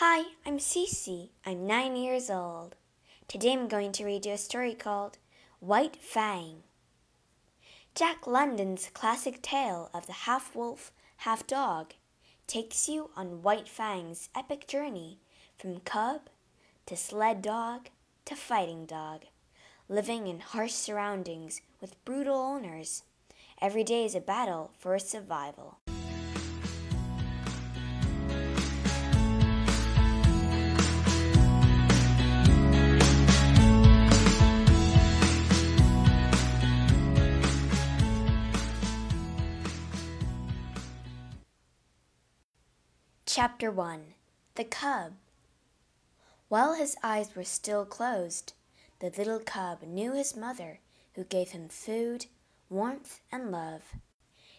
Hi, I'm Cece. I'm nine years old. Today I'm going to read you a story called White Fang. Jack London's classic tale of the half wolf, half dog takes you on White Fang's epic journey from cub to sled dog to fighting dog, living in harsh surroundings with brutal owners. Every day is a battle for survival. Chapter 1 The Cub While his eyes were still closed, the little cub knew his mother, who gave him food, warmth, and love.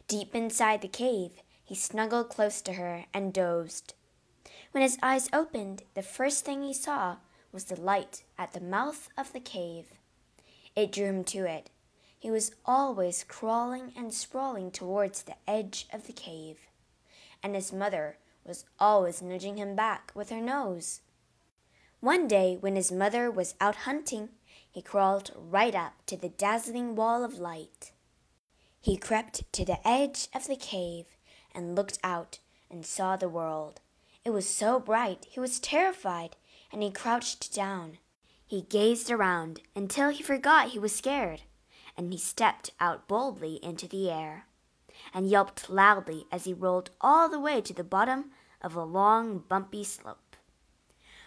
Deep inside the cave, he snuggled close to her and dozed. When his eyes opened, the first thing he saw was the light at the mouth of the cave. It drew him to it. He was always crawling and sprawling towards the edge of the cave, and his mother was always nudging him back with her nose. One day, when his mother was out hunting, he crawled right up to the dazzling wall of light. He crept to the edge of the cave and looked out and saw the world. It was so bright he was terrified, and he crouched down. He gazed around until he forgot he was scared, and he stepped out boldly into the air and yelped loudly as he rolled all the way to the bottom of a long, bumpy slope.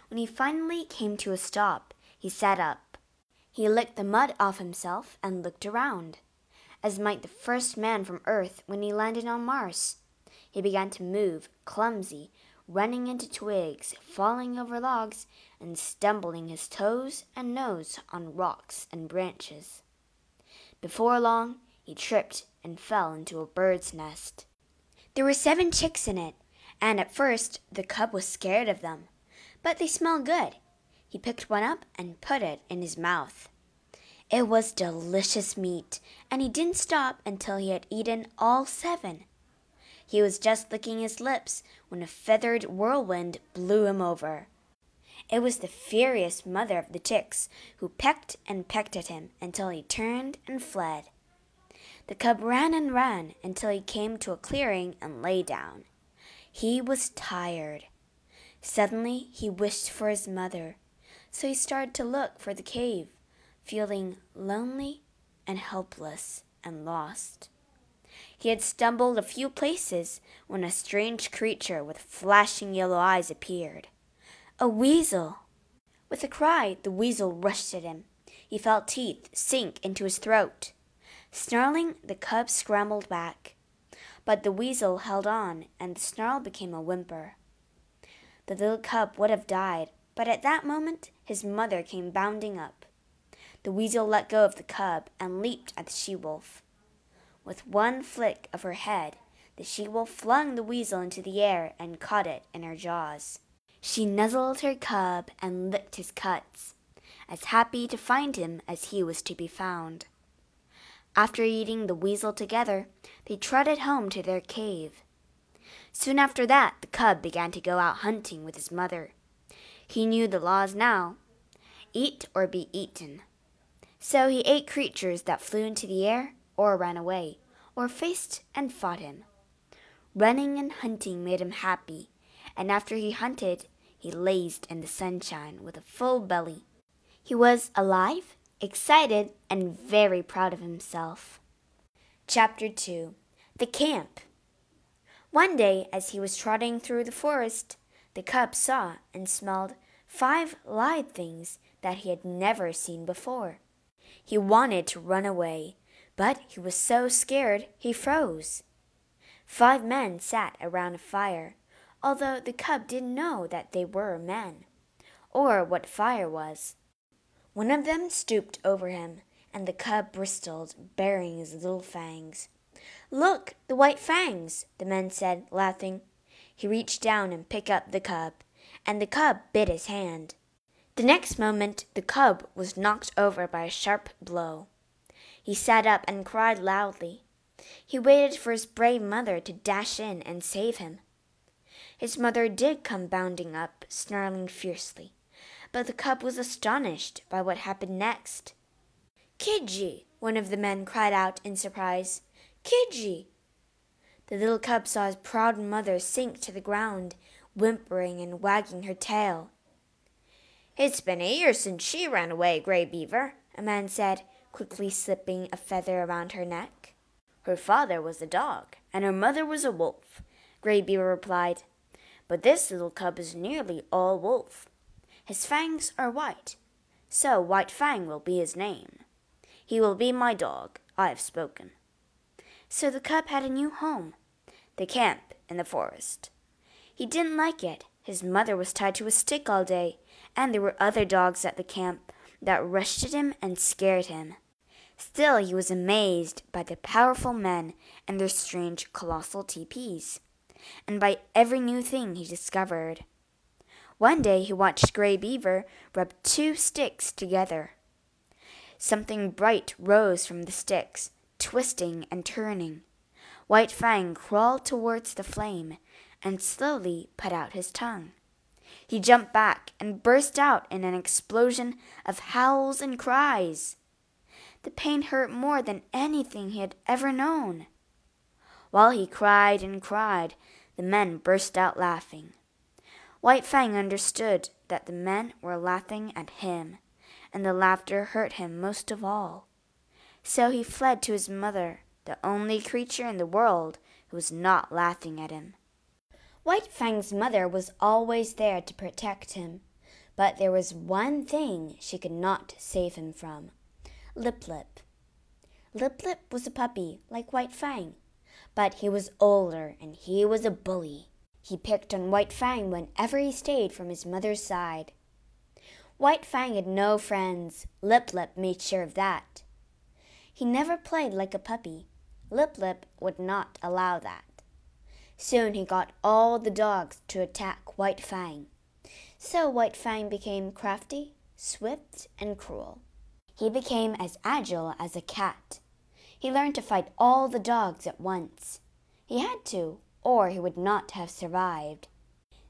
When he finally came to a stop, he sat up. He licked the mud off himself and looked around, as might the first man from Earth when he landed on Mars. He began to move, clumsy, running into twigs, falling over logs, and stumbling his toes and nose on rocks and branches. Before long, he tripped and fell into a bird's nest. There were seven chicks in it, and at first the cub was scared of them, but they smelled good. He picked one up and put it in his mouth. It was delicious meat, and he didn't stop until he had eaten all seven. He was just licking his lips when a feathered whirlwind blew him over. It was the furious mother of the chicks who pecked and pecked at him until he turned and fled. The cub ran and ran until he came to a clearing and lay down. He was tired. Suddenly he wished for his mother, so he started to look for the cave, feeling lonely and helpless and lost. He had stumbled a few places when a strange creature with flashing yellow eyes appeared. A weasel! With a cry, the weasel rushed at him. He felt teeth sink into his throat. Snarling, the cub scrambled back. But the weasel held on, and the snarl became a whimper. The little cub would have died, but at that moment his mother came bounding up. The weasel let go of the cub and leaped at the she wolf. With one flick of her head, the she wolf flung the weasel into the air and caught it in her jaws. She nuzzled her cub and licked his cuts, as happy to find him as he was to be found. After eating the weasel together, they trotted home to their cave. Soon after that, the cub began to go out hunting with his mother. He knew the laws now eat or be eaten. So he ate creatures that flew into the air, or ran away, or faced and fought him. Running and hunting made him happy, and after he hunted, he lazed in the sunshine with a full belly. He was alive excited, and very proud of himself. Chapter 2 The Camp One day, as he was trotting through the forest, the cub saw and smelled five live things that he had never seen before. He wanted to run away, but he was so scared he froze. Five men sat around a fire, although the cub didn't know that they were men, or what fire was. One of them stooped over him, and the cub bristled, baring his little fangs. Look, the white fangs, the men said, laughing. He reached down and picked up the cub, and the cub bit his hand. The next moment the cub was knocked over by a sharp blow. He sat up and cried loudly. He waited for his brave mother to dash in and save him. His mother did come bounding up, snarling fiercely, but the cub was astonished by what happened next. Kiche! one of the men cried out in surprise. Kiche! The little cub saw his proud mother sink to the ground, whimpering and wagging her tail. It's been a year since she ran away, Grey Beaver, a man said, quickly slipping a feather around her neck. Her father was a dog, and her mother was a wolf, Grey Beaver replied. But this little cub is nearly all wolf. His fangs are white, so White Fang will be his name. He will be my dog. I have spoken. So the cub had a new home, the camp in the forest. He didn't like it. His mother was tied to a stick all day, and there were other dogs at the camp that rushed at him and scared him. Still, he was amazed by the powerful men and their strange colossal teepees, and by every new thing he discovered. One day he watched Grey Beaver rub two sticks together. Something bright rose from the sticks, twisting and turning. White Fang crawled towards the flame and slowly put out his tongue. He jumped back and burst out in an explosion of howls and cries. The pain hurt more than anything he had ever known. While he cried and cried, the men burst out laughing. White Fang understood that the men were laughing at him, and the laughter hurt him most of all. So he fled to his mother, the only creature in the world who was not laughing at him. White Fang's mother was always there to protect him, but there was one thing she could not save him from Lip Lip. Lip Lip was a puppy like White Fang, but he was older and he was a bully. He picked on White Fang whenever he stayed from his mother's side. White Fang had no friends. Lip Lip made sure of that. He never played like a puppy. Lip Lip would not allow that. Soon he got all the dogs to attack White Fang. So White Fang became crafty, swift, and cruel. He became as agile as a cat. He learned to fight all the dogs at once. He had to, or he would not have survived.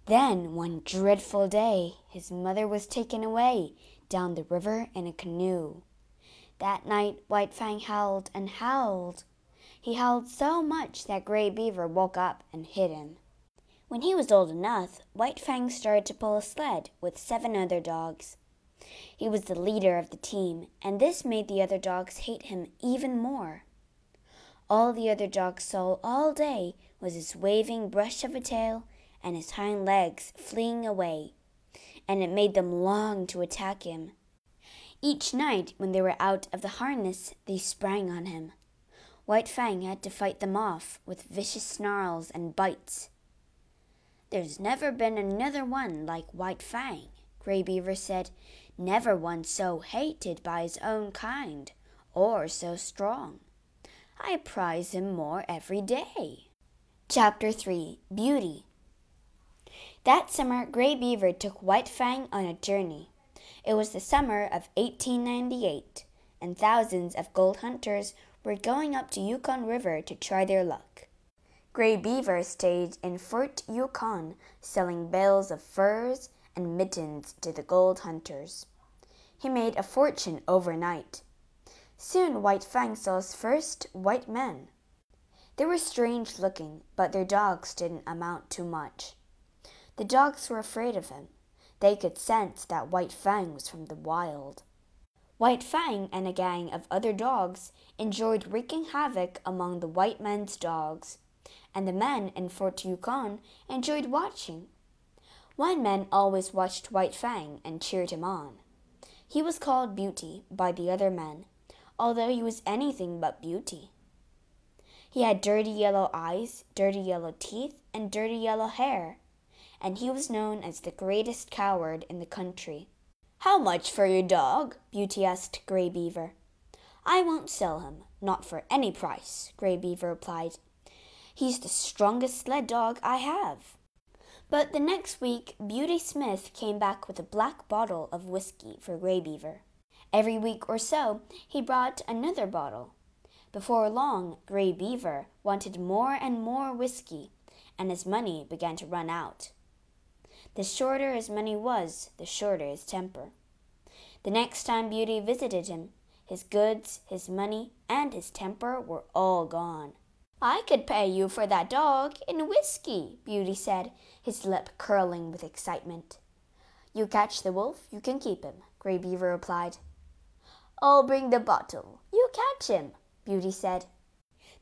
Then, one dreadful day, his mother was taken away down the river in a canoe. That night, White Fang howled and howled. He howled so much that Grey Beaver woke up and hid him. When he was old enough, White Fang started to pull a sled with seven other dogs. He was the leader of the team, and this made the other dogs hate him even more. All the other dogs saw all day was his waving brush of a tail and his hind legs fleeing away, and it made them long to attack him. Each night, when they were out of the harness, they sprang on him. White Fang had to fight them off with vicious snarls and bites. There's never been another one like White Fang, Grey Beaver said. Never one so hated by his own kind, or so strong. I prize him more every day. Chapter 3 Beauty That summer, Grey Beaver took White Fang on a journey. It was the summer of 1898, and thousands of gold hunters were going up to Yukon River to try their luck. Grey Beaver stayed in Fort Yukon, selling bales of furs and mittens to the gold hunters. He made a fortune overnight. Soon White Fang saw his first white men. They were strange looking, but their dogs didn't amount to much. The dogs were afraid of him. They could sense that White Fang was from the wild. White Fang and a gang of other dogs enjoyed wreaking havoc among the white men's dogs, and the men in Fort Yukon enjoyed watching. One man always watched White Fang and cheered him on. He was called Beauty by the other men, although he was anything but beauty. He had dirty yellow eyes, dirty yellow teeth, and dirty yellow hair, and he was known as the greatest coward in the country. How much for your dog? Beauty asked Grey Beaver. I won't sell him, not for any price, Grey Beaver replied. He's the strongest sled dog I have. But the next week, Beauty Smith came back with a black bottle of whiskey for Grey Beaver. Every week or so, he brought another bottle. Before long, Grey Beaver wanted more and more whiskey, and his money began to run out. The shorter his money was, the shorter his temper. The next time Beauty visited him, his goods, his money, and his temper were all gone. I could pay you for that dog in whiskey, Beauty said, his lip curling with excitement. You catch the wolf, you can keep him, Grey Beaver replied. I'll bring the bottle. You catch him, Beauty said.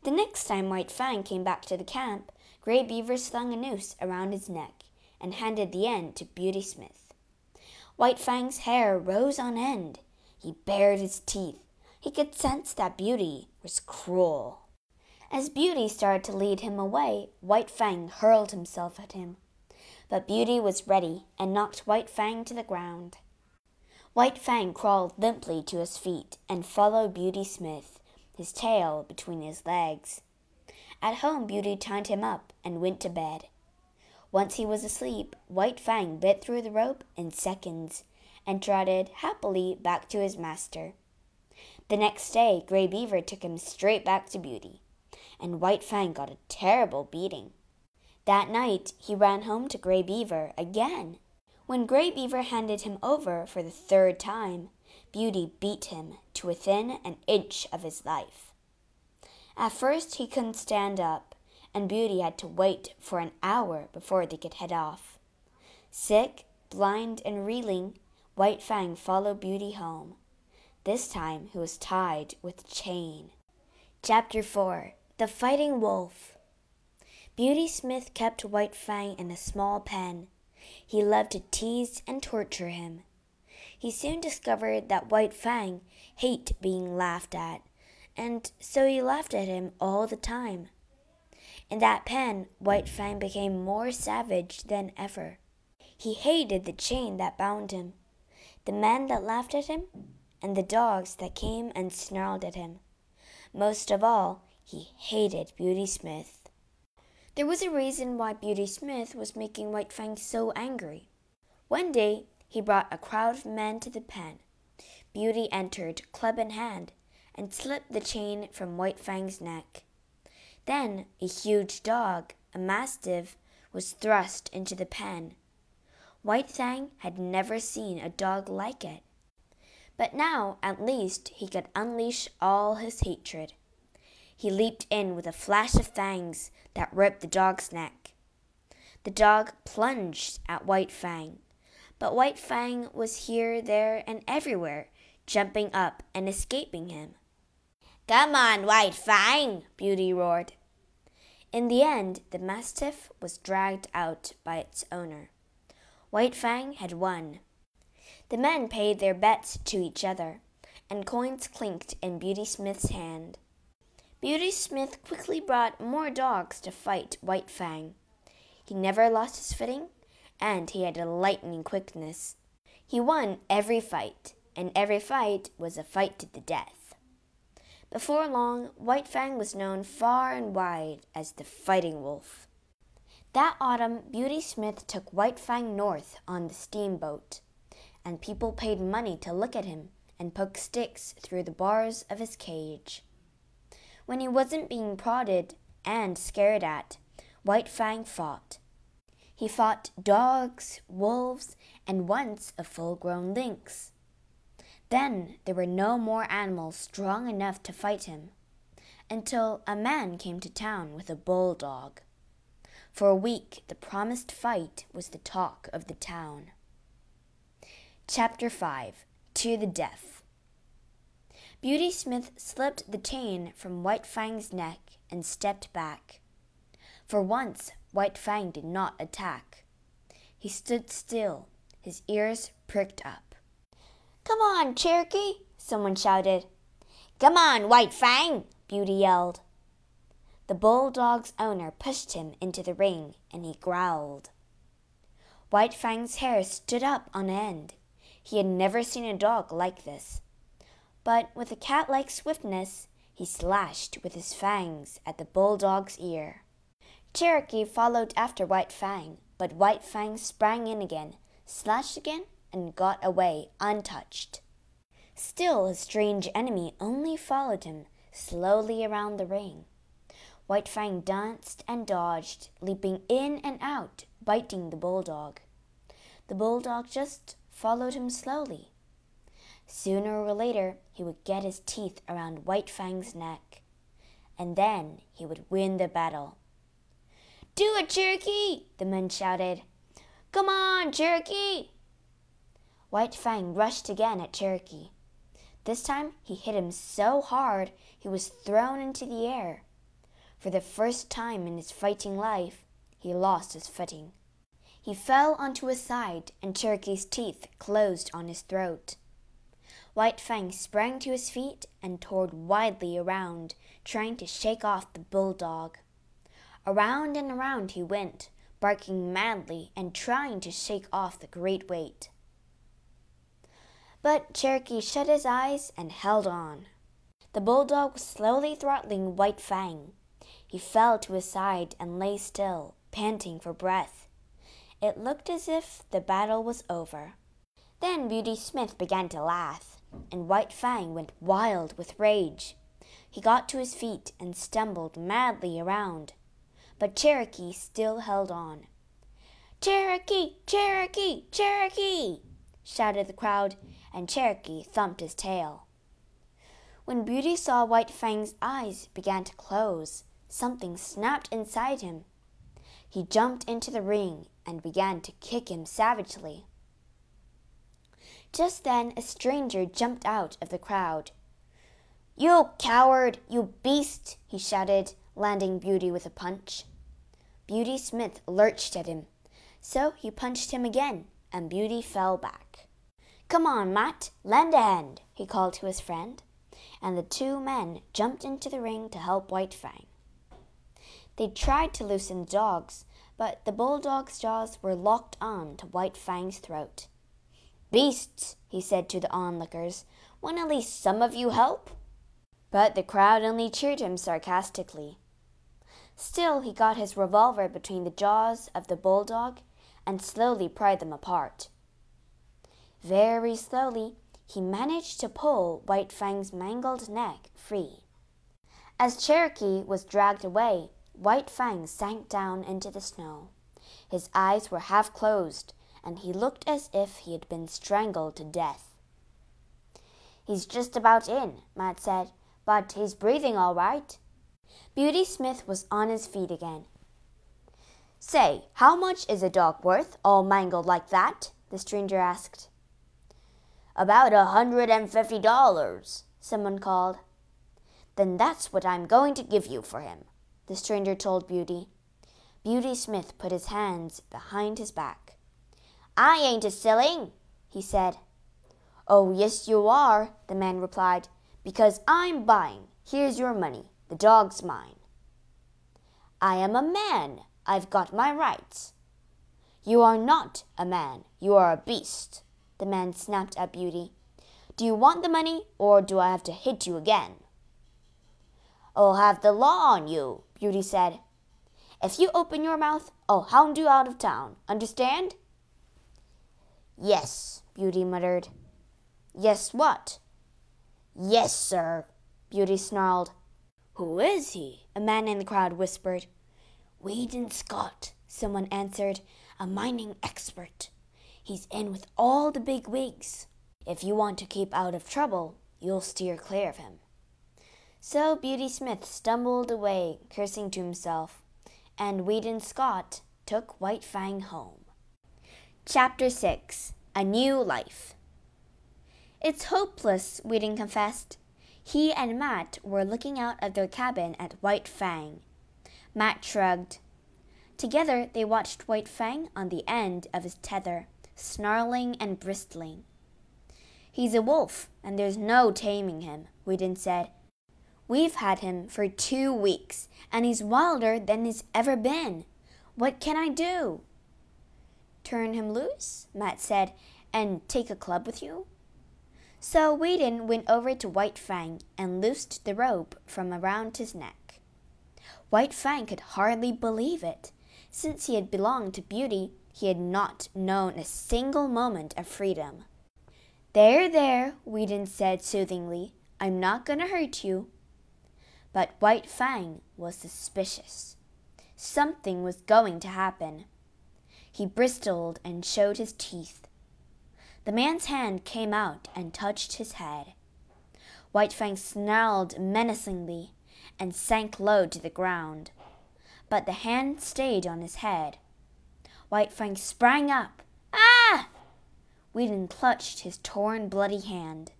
The next time White Fang came back to the camp, Grey Beaver slung a noose around his neck and handed the end to Beauty Smith. White Fang's hair rose on end. He bared his teeth. He could sense that Beauty was cruel. As Beauty started to lead him away, White Fang hurled himself at him. But Beauty was ready and knocked White Fang to the ground. White Fang crawled limply to his feet and followed Beauty Smith, his tail between his legs. At home, Beauty tied him up and went to bed. Once he was asleep, White Fang bit through the rope in seconds and trotted happily back to his master. The next day, Grey Beaver took him straight back to Beauty and White Fang got a terrible beating. That night he ran home to Grey Beaver again. When Grey Beaver handed him over for the third time, Beauty beat him to within an inch of his life. At first he couldn't stand up, and Beauty had to wait for an hour before they could head off. Sick, blind, and reeling, White Fang followed Beauty home. This time he was tied with a chain. Chapter 4 the Fighting Wolf. Beauty Smith kept White Fang in a small pen. He loved to tease and torture him. He soon discovered that White Fang hated being laughed at, and so he laughed at him all the time. In that pen, White Fang became more savage than ever. He hated the chain that bound him, the men that laughed at him, and the dogs that came and snarled at him. Most of all, he hated Beauty Smith. There was a reason why Beauty Smith was making White Fang so angry. One day he brought a crowd of men to the pen. Beauty entered, club in hand, and slipped the chain from White Fang's neck. Then a huge dog, a mastiff, was thrust into the pen. White Fang had never seen a dog like it. But now, at least, he could unleash all his hatred. He leaped in with a flash of fangs that ripped the dog's neck. The dog plunged at White Fang, but White Fang was here, there, and everywhere, jumping up and escaping him. Come on, White Fang! Beauty roared. In the end, the mastiff was dragged out by its owner. White Fang had won. The men paid their bets to each other, and coins clinked in Beauty Smith's hand. Beauty Smith quickly brought more dogs to fight White Fang. He never lost his footing, and he had a lightning quickness. He won every fight, and every fight was a fight to the death. Before long, White Fang was known far and wide as the Fighting Wolf. That autumn, Beauty Smith took White Fang north on the steamboat, and people paid money to look at him and poke sticks through the bars of his cage. When he wasn't being prodded and scared at, White Fang fought. He fought dogs, wolves, and once a full grown lynx. Then there were no more animals strong enough to fight him, until a man came to town with a bulldog. For a week, the promised fight was the talk of the town. Chapter 5 To the Death Beauty Smith slipped the chain from White Fang's neck and stepped back. For once, White Fang did not attack. He stood still, his ears pricked up. Come on, Cherokee, someone shouted. Come on, White Fang, Beauty yelled. The bulldog's owner pushed him into the ring and he growled. White Fang's hair stood up on end. He had never seen a dog like this but with a cat like swiftness, he slashed with his fangs at the bulldog's ear. Cherokee followed after White Fang, but White Fang sprang in again, slashed again, and got away untouched. Still, his strange enemy only followed him slowly around the ring. White Fang danced and dodged, leaping in and out, biting the bulldog. The bulldog just followed him slowly. Sooner or later, he would get his teeth around White Fang's neck, and then he would win the battle. Do it, Cherokee! the men shouted. Come on, Cherokee! White Fang rushed again at Cherokee. This time he hit him so hard he was thrown into the air. For the first time in his fighting life, he lost his footing. He fell onto his side, and Cherokee's teeth closed on his throat. White Fang sprang to his feet and toured wildly around, trying to shake off the bulldog. Around and around he went, barking madly and trying to shake off the great weight. But Cherokee shut his eyes and held on. The bulldog was slowly throttling White Fang. He fell to his side and lay still, panting for breath. It looked as if the battle was over. Then Beauty Smith began to laugh, and White Fang went wild with rage. He got to his feet and stumbled madly around. But Cherokee still held on. Cherokee! Cherokee! Cherokee! shouted the crowd, and Cherokee thumped his tail. When Beauty saw White Fang's eyes began to close, something snapped inside him. He jumped into the ring and began to kick him savagely. Just then a stranger jumped out of the crowd. You coward, you beast, he shouted, landing Beauty with a punch. Beauty Smith lurched at him, so he punched him again, and Beauty fell back. Come on, Matt, lend a hand, he called to his friend, and the two men jumped into the ring to help White Fang. They tried to loosen the dogs, but the bulldog's jaws were locked on to White Fang's throat. Beasts, he said to the onlookers, won't at least some of you help? But the crowd only cheered him sarcastically. Still, he got his revolver between the jaws of the bulldog and slowly pried them apart. Very slowly, he managed to pull White Fang's mangled neck free. As Cherokee was dragged away, White Fang sank down into the snow. His eyes were half closed, and he looked as if he had been strangled to death. He's just about in, Matt said, but he's breathing all right. Beauty Smith was on his feet again. Say, how much is a dog worth, all mangled like that? the stranger asked. About a hundred and fifty dollars, someone called. Then that's what I'm going to give you for him, the stranger told Beauty. Beauty Smith put his hands behind his back. I ain't a silling, he said. Oh, yes, you are, the man replied, because I'm buying. Here's your money. The dog's mine. I am a man. I've got my rights. You are not a man. You are a beast the man snapped at Beauty. Do you want the money, or do I have to hit you again? I'll have the law on you, Beauty said. If you open your mouth, I'll hound you out of town. Understand? Yes, Beauty muttered. Yes, what? Yes, sir, Beauty snarled. Who is he? A man in the crowd whispered. Weedon Scott, someone answered, a mining expert. He's in with all the big wigs. If you want to keep out of trouble, you'll steer clear of him. So Beauty Smith stumbled away, cursing to himself, and Weedon Scott took White Fang home. Chapter 6 A New Life It's hopeless, Weedon confessed. He and Matt were looking out of their cabin at White Fang. Matt shrugged. Together they watched White Fang on the end of his tether snarling and bristling. He's a wolf, and there's no taming him, Weedon said. We've had him for two weeks, and he's wilder than he's ever been. What can I do? Turn him loose, Matt said, and take a club with you? So Weedon went over to White Fang and loosed the rope from around his neck. White Fang could hardly believe it. Since he had belonged to Beauty, he had not known a single moment of freedom. There, there, Weedon said soothingly. I'm not going to hurt you. But White Fang was suspicious. Something was going to happen. He bristled and showed his teeth. The man's hand came out and touched his head. White Fang snarled menacingly and sank low to the ground. But the hand stayed on his head. White Fang sprang up. Ah! Weedon clutched his torn, bloody hand.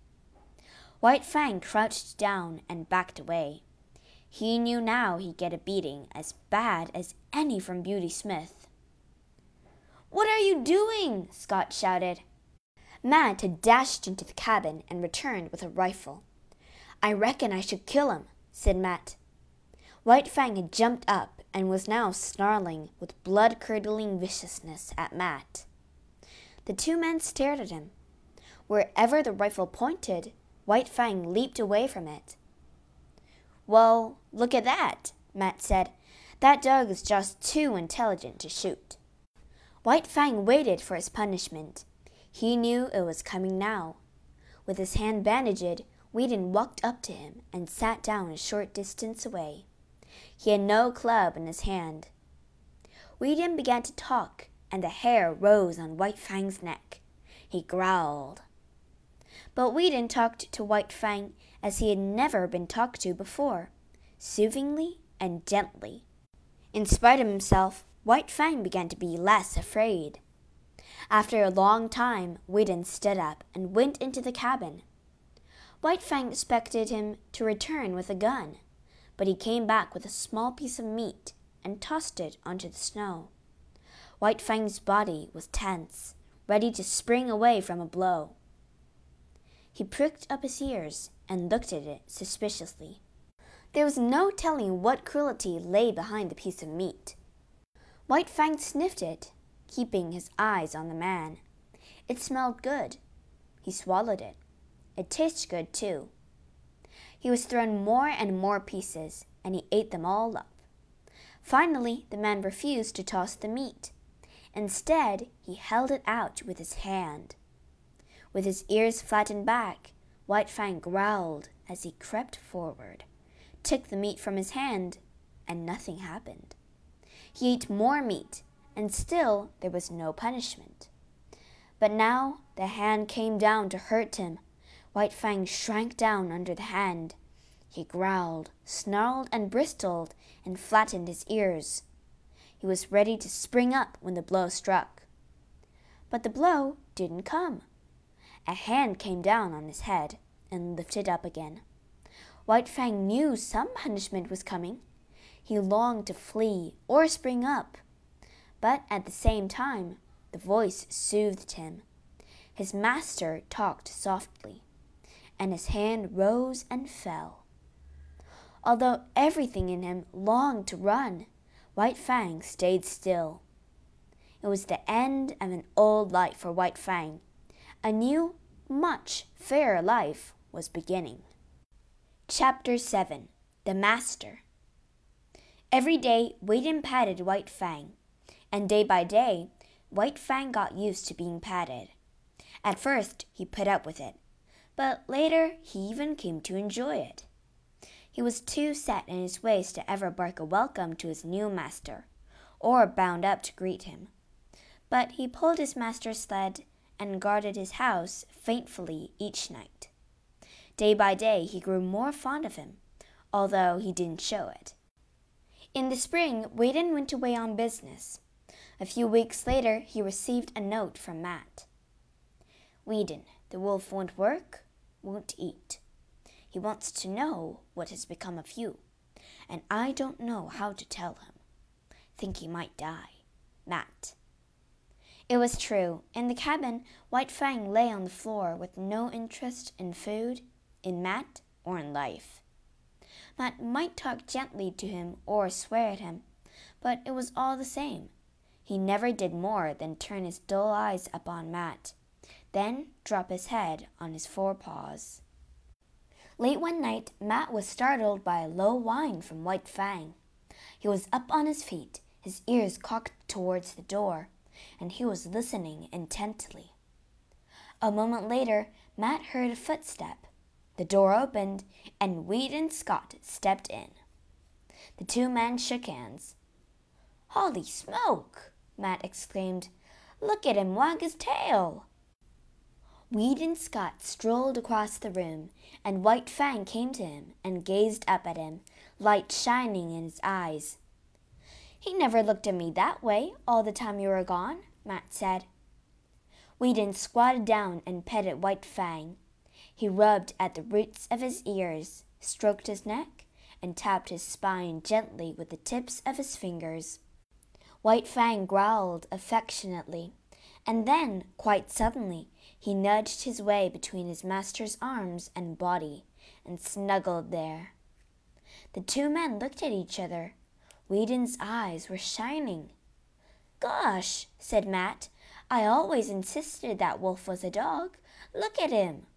White Fang crouched down and backed away. He knew now he'd get a beating as bad as any from Beauty Smith. What are you doing? Scott shouted. Matt had dashed into the cabin and returned with a rifle. I reckon I should kill him, said Matt. White Fang had jumped up and was now snarling with blood curdling viciousness at Matt. The two men stared at him. Wherever the rifle pointed, White Fang leaped away from it. Well, look at that, Matt said. That dog is just too intelligent to shoot. White Fang waited for his punishment. He knew it was coming now. With his hand bandaged, Weedon walked up to him and sat down a short distance away. He had no club in his hand. Weedon began to talk, and the hair rose on White Fang's neck. He growled. But Weedon talked to White Fang as he had never been talked to before, soothingly and gently. In spite of himself, White Fang began to be less afraid. After a long time, Weedon stood up and went into the cabin. White Fang expected him to return with a gun, but he came back with a small piece of meat and tossed it onto the snow. White Fang's body was tense, ready to spring away from a blow. He pricked up his ears and looked at it suspiciously. There was no telling what cruelty lay behind the piece of meat. White Fang sniffed it, keeping his eyes on the man. It smelled good. He swallowed it. It tasted good, too. He was thrown more and more pieces, and he ate them all up. Finally, the man refused to toss the meat. Instead, he held it out with his hand. With his ears flattened back, White Fang growled as he crept forward, took the meat from his hand, and nothing happened. He ate more meat, and still there was no punishment. But now the hand came down to hurt him. White Fang shrank down under the hand. He growled, snarled, and bristled, and flattened his ears. He was ready to spring up when the blow struck. But the blow didn't come. A hand came down on his head and lifted up again. White Fang knew some punishment was coming. He longed to flee or spring up. But at the same time, the voice soothed him. His master talked softly, and his hand rose and fell. Although everything in him longed to run, White Fang stayed still. It was the end of an old life for White Fang a new, much fairer life was beginning. Chapter 7 The Master Every day, Weedon patted White Fang, and day by day, White Fang got used to being patted. At first, he put up with it, but later he even came to enjoy it. He was too set in his ways to ever bark a welcome to his new master, or bound up to greet him. But he pulled his master's sled and guarded his house faithfully each night. Day by day, he grew more fond of him, although he didn't show it. In the spring, Weedon went away on business. A few weeks later, he received a note from Matt. Weedon, the wolf won't work, won't eat. He wants to know what has become of you, and I don't know how to tell him. Think he might die. Matt. It was true. In the cabin, White Fang lay on the floor with no interest in food, in Matt, or in life. Matt might talk gently to him or swear at him, but it was all the same. He never did more than turn his dull eyes upon Matt, then drop his head on his forepaws. Late one night, Matt was startled by a low whine from White Fang. He was up on his feet, his ears cocked towards the door and he was listening intently. A moment later, Matt heard a footstep. The door opened, and Weedon Scott stepped in. The two men shook hands. Holy smoke! Matt exclaimed. Look at him wag his tail! Weedon Scott strolled across the room, and White Fang came to him and gazed up at him, light shining in his eyes. He never looked at me that way all the time you were gone, Matt said. Weedon squatted down and petted White Fang. He rubbed at the roots of his ears, stroked his neck, and tapped his spine gently with the tips of his fingers. White Fang growled affectionately, and then, quite suddenly, he nudged his way between his master's arms and body and snuggled there. The two men looked at each other. Weedon's eyes were shining. Gosh, said Matt, I always insisted that Wolf was a dog. Look at him.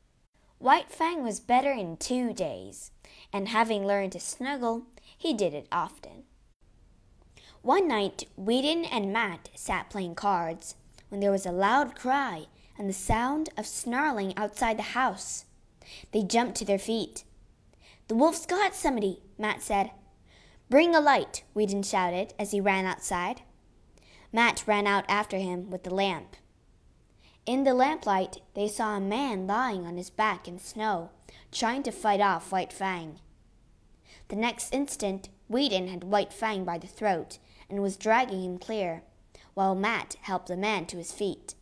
White Fang was better in two days, and having learned to snuggle, he did it often. One night, Weedon and Matt sat playing cards when there was a loud cry and the sound of snarling outside the house. They jumped to their feet. The wolf's got somebody, Matt said. Bring a light, Weedon shouted as he ran outside. Matt ran out after him with the lamp. In the lamplight, they saw a man lying on his back in the snow, trying to fight off White Fang. The next instant, Weedon had White Fang by the throat and was dragging him clear, while Matt helped the man to his feet.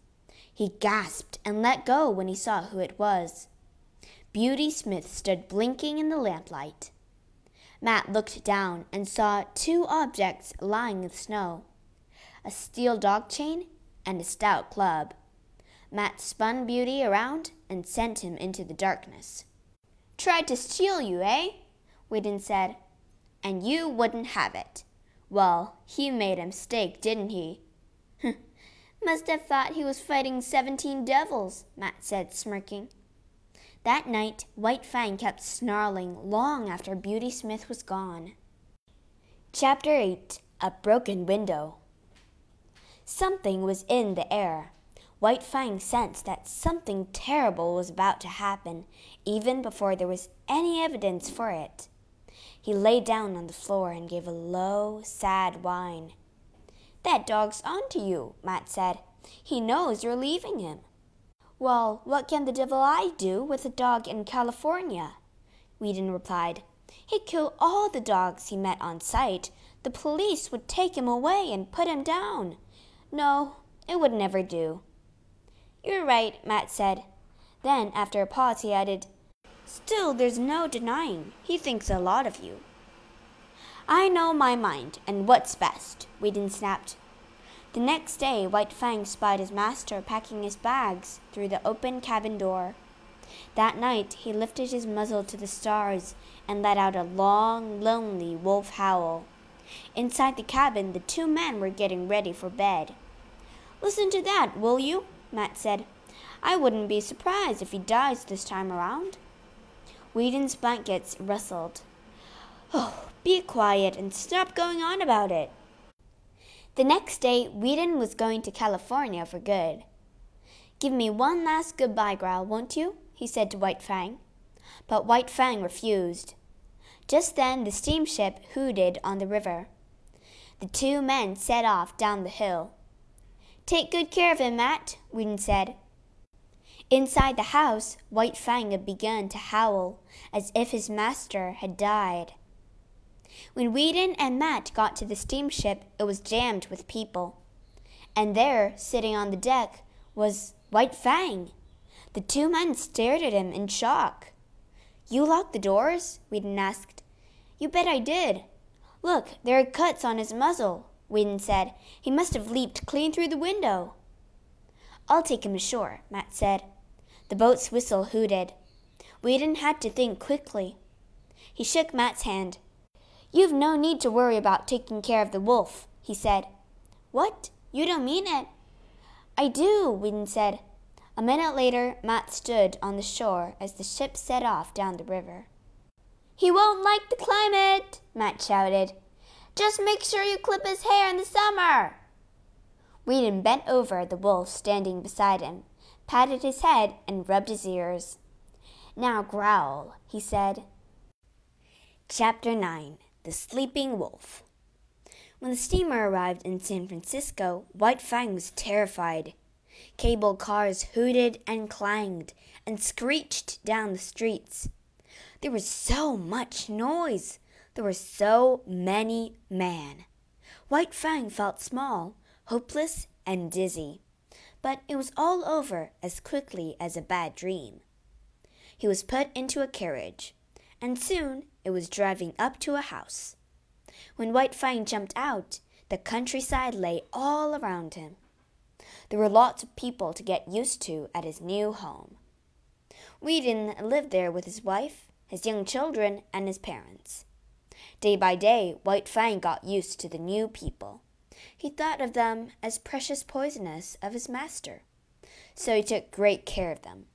He gasped and let go when he saw who it was. Beauty Smith stood blinking in the lamplight. Matt looked down and saw two objects lying in the snow a steel dog chain and a stout club. Matt spun Beauty around and sent him into the darkness. Tried to steal you, eh? Weedon said. And you wouldn't have it. Well, he made a mistake, didn't he? Must have thought he was fighting seventeen devils, Matt said, smirking. That night, White Fang kept snarling long after Beauty Smith was gone. Chapter 8 A Broken Window Something was in the air. White Fang sensed that something terrible was about to happen, even before there was any evidence for it. He lay down on the floor and gave a low, sad whine. That dog's on to you, Matt said. He knows you're leaving him. Well, what can the devil I do with a dog in California? Weedon replied. He'd kill all the dogs he met on sight. The police would take him away and put him down. No, it would never do. You're right, Matt said. Then, after a pause, he added, Still, there's no denying he thinks a lot of you. I know my mind and what's best, Weedon snapped. The next day, White Fang spied his master packing his bags through the open cabin door. That night, he lifted his muzzle to the stars and let out a long, lonely wolf howl. Inside the cabin, the two men were getting ready for bed. Listen to that, will you? Matt said. I wouldn't be surprised if he dies this time around. Weedon's blankets rustled. Oh, be quiet and stop going on about it. The next day, Weedon was going to California for good. Give me one last goodbye growl, won't you? he said to White Fang. But White Fang refused. Just then the steamship hooted on the river. The two men set off down the hill. Take good care of him, Matt, Weedon said. Inside the house, White Fang had begun to howl as if his master had died. When Weedon and Matt got to the steamship, it was jammed with people. And there, sitting on the deck, was White Fang. The two men stared at him in shock. You locked the doors? Weedon asked. You bet I did. Look, there are cuts on his muzzle, Weedon said. He must have leaped clean through the window. I'll take him ashore, Matt said. The boat's whistle hooted. Weedon had to think quickly. He shook Matt's hand. You've no need to worry about taking care of the wolf, he said. What? You don't mean it? I do, Weedon said. A minute later, Matt stood on the shore as the ship set off down the river. He won't like the climate, Matt shouted. Just make sure you clip his hair in the summer. Weedon bent over the wolf standing beside him, patted his head, and rubbed his ears. Now growl, he said. Chapter 9 The Sleeping Wolf When the steamer arrived in San Francisco, White Fang was terrified. Cable cars hooted and clanged and screeched down the streets. There was so much noise. There were so many men. White Fang felt small, hopeless, and dizzy. But it was all over as quickly as a bad dream. He was put into a carriage, and soon it was driving up to a house. When White Fang jumped out, the countryside lay all around him. There were lots of people to get used to at his new home. Weedon lived there with his wife, his young children, and his parents. Day by day, White Fang got used to the new people. He thought of them as precious poisonous of his master, so he took great care of them.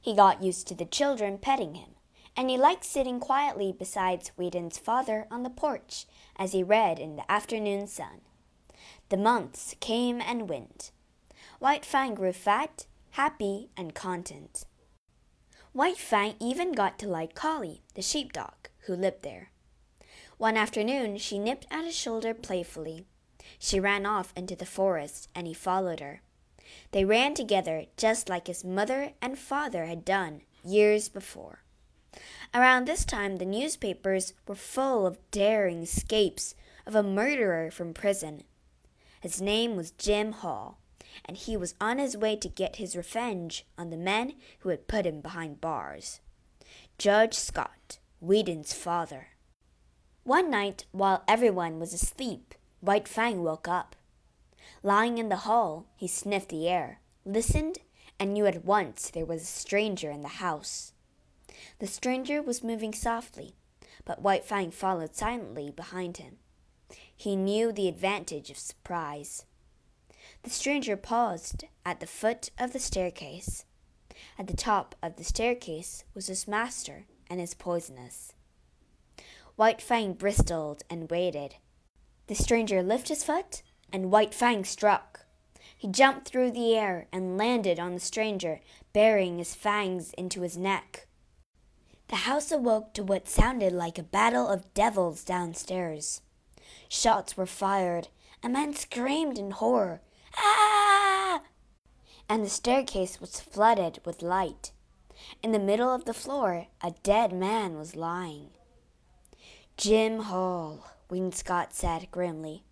He got used to the children petting him, and he liked sitting quietly beside Weedon's father on the porch as he read in the afternoon sun. The months came and went. White Fang grew fat, happy, and content. White Fang even got to like Collie, the sheepdog, who lived there. One afternoon she nipped at his shoulder playfully. She ran off into the forest, and he followed her. They ran together just like his mother and father had done years before. Around this time, the newspapers were full of daring escapes of a murderer from prison. His name was Jim Hall, and he was on his way to get his revenge on the men who had put him behind bars. Judge Scott, Weedon's father. One night, while everyone was asleep, White Fang woke up. Lying in the hall, he sniffed the air, listened, and knew at once there was a stranger in the house. The stranger was moving softly, but White Fang followed silently behind him. He knew the advantage of surprise. The stranger paused at the foot of the staircase. At the top of the staircase was his master and his poisonous. White Fang bristled and waited. The stranger lifted his foot, and White Fang struck. He jumped through the air and landed on the stranger, burying his fangs into his neck. The house awoke to what sounded like a battle of devils downstairs. Shots were fired, a man screamed in horror, Ah! And the staircase was flooded with light. In the middle of the floor, a dead man was lying. Jim Hall, Scott said grimly.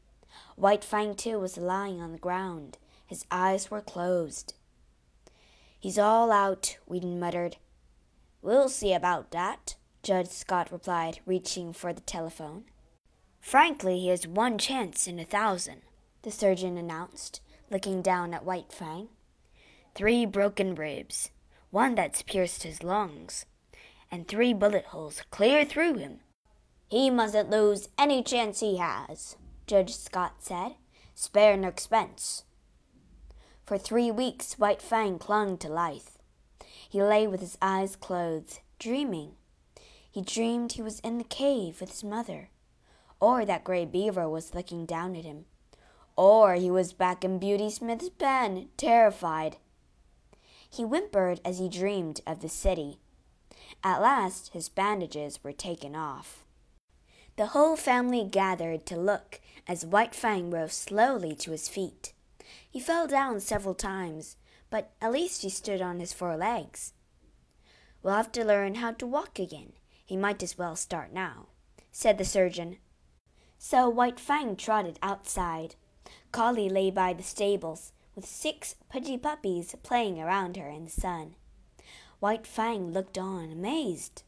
White Fang, too, was lying on the ground. His eyes were closed. He's all out, Weedon muttered. We'll see about that, Judge Scott replied, reaching for the telephone. Frankly, he has one chance in a thousand, the surgeon announced, looking down at White Fang. Three broken ribs, one that's pierced his lungs, and three bullet holes clear through him. He mustn't lose any chance he has, Judge Scott said. Spare no expense. For three weeks, White Fang clung to life. He lay with his eyes closed, dreaming. He dreamed he was in the cave with his mother, or that Gray Beaver was looking down at him, or he was back in Beauty Smith's pen, terrified. He whimpered as he dreamed of the city. At last, his bandages were taken off. The whole family gathered to look as White Fang rose slowly to his feet. He fell down several times, but at least he stood on his four legs. We'll have to learn how to walk again. He might as well start now, said the surgeon. So White Fang trotted outside. Collie lay by the stables, with six pudgy puppies playing around her in the sun. White Fang looked on, amazed.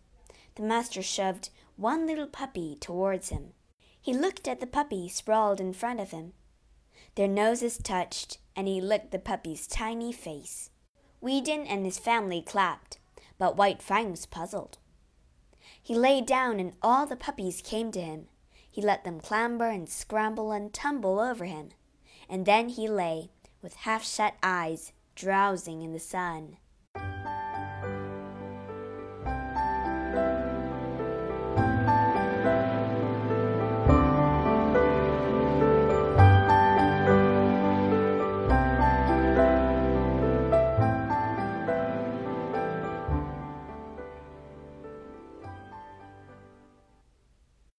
The master shoved one little puppy towards him. He looked at the puppy sprawled in front of him. Their noses touched, and he licked the puppy's tiny face. Weedon and his family clapped, but White Fang was puzzled. He lay down, and all the puppies came to him. He let them clamber and scramble and tumble over him, and then he lay, with half shut eyes, drowsing in the sun.